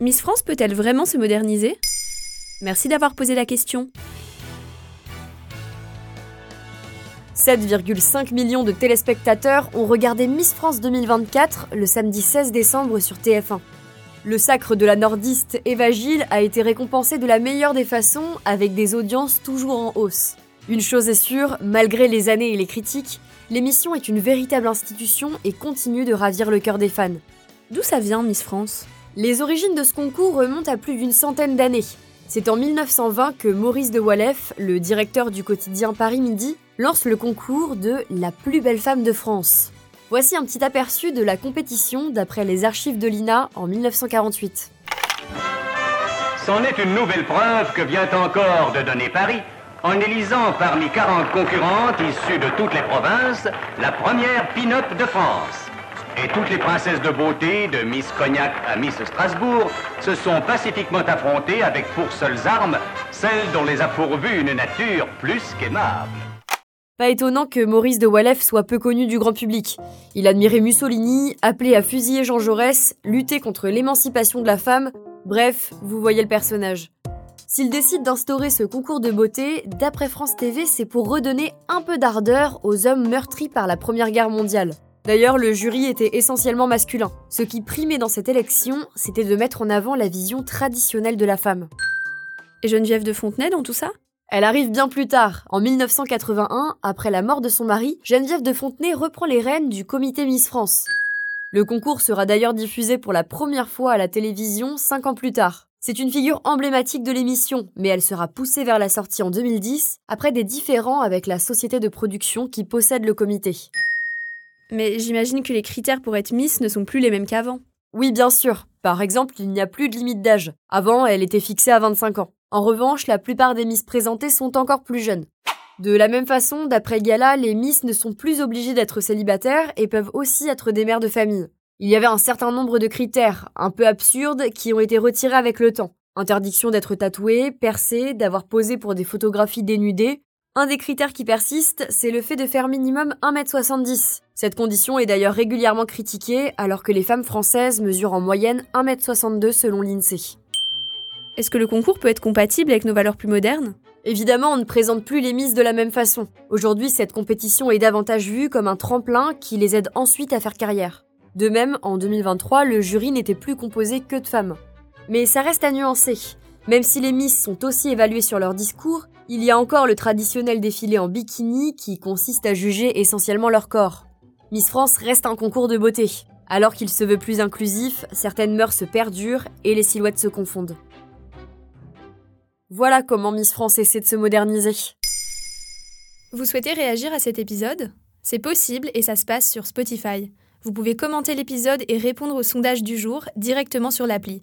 Miss France peut-elle vraiment se moderniser? Merci d'avoir posé la question. 7,5 millions de téléspectateurs ont regardé Miss France 2024 le samedi 16 décembre sur TF1. Le sacre de la nordiste Eva Gilles a été récompensé de la meilleure des façons avec des audiences toujours en hausse. Une chose est sûre, malgré les années et les critiques, l'émission est une véritable institution et continue de ravir le cœur des fans. D'où ça vient Miss France? Les origines de ce concours remontent à plus d'une centaine d'années. C'est en 1920 que Maurice de Wallef, le directeur du quotidien Paris Midi, lance le concours de La plus belle femme de France. Voici un petit aperçu de la compétition d'après les archives de l'INA en 1948. C'en est une nouvelle preuve que vient encore de donner Paris en élisant parmi 40 concurrentes issues de toutes les provinces la première pin-up de France. Et toutes les princesses de beauté, de Miss Cognac à Miss Strasbourg, se sont pacifiquement affrontées avec pour seules armes celles dont les a pourvues une nature plus qu'aimable. Pas étonnant que Maurice de Wallef soit peu connu du grand public. Il admirait Mussolini, appelait à fusiller Jean Jaurès, lutter contre l'émancipation de la femme, bref, vous voyez le personnage. S'il décide d'instaurer ce concours de beauté, d'après France TV, c'est pour redonner un peu d'ardeur aux hommes meurtris par la Première Guerre mondiale. D'ailleurs, le jury était essentiellement masculin. Ce qui primait dans cette élection, c'était de mettre en avant la vision traditionnelle de la femme. Et Geneviève de Fontenay dans tout ça? Elle arrive bien plus tard. En 1981, après la mort de son mari, Geneviève de Fontenay reprend les rênes du comité Miss France. Le concours sera d'ailleurs diffusé pour la première fois à la télévision cinq ans plus tard. C'est une figure emblématique de l'émission, mais elle sera poussée vers la sortie en 2010, après des différends avec la société de production qui possède le comité. Mais j'imagine que les critères pour être Miss ne sont plus les mêmes qu'avant. Oui, bien sûr. Par exemple, il n'y a plus de limite d'âge. Avant, elle était fixée à 25 ans. En revanche, la plupart des Miss présentées sont encore plus jeunes. De la même façon, d'après Gala, les Miss ne sont plus obligées d'être célibataires et peuvent aussi être des mères de famille. Il y avait un certain nombre de critères, un peu absurdes, qui ont été retirés avec le temps. Interdiction d'être tatouée, percée, d'avoir posé pour des photographies dénudées. Un des critères qui persistent, c'est le fait de faire minimum 1m70. Cette condition est d'ailleurs régulièrement critiquée, alors que les femmes françaises mesurent en moyenne 1m62 selon l'INSEE. Est-ce que le concours peut être compatible avec nos valeurs plus modernes? Évidemment, on ne présente plus les Miss de la même façon. Aujourd'hui, cette compétition est davantage vue comme un tremplin qui les aide ensuite à faire carrière. De même, en 2023, le jury n'était plus composé que de femmes. Mais ça reste à nuancer. Même si les Miss sont aussi évaluées sur leur discours, il y a encore le traditionnel défilé en bikini qui consiste à juger essentiellement leur corps. Miss France reste un concours de beauté. Alors qu'il se veut plus inclusif, certaines mœurs se perdurent et les silhouettes se confondent. Voilà comment Miss France essaie de se moderniser. Vous souhaitez réagir à cet épisode? C'est possible et ça se passe sur Spotify. Vous pouvez commenter l'épisode et répondre au sondage du jour directement sur l'appli.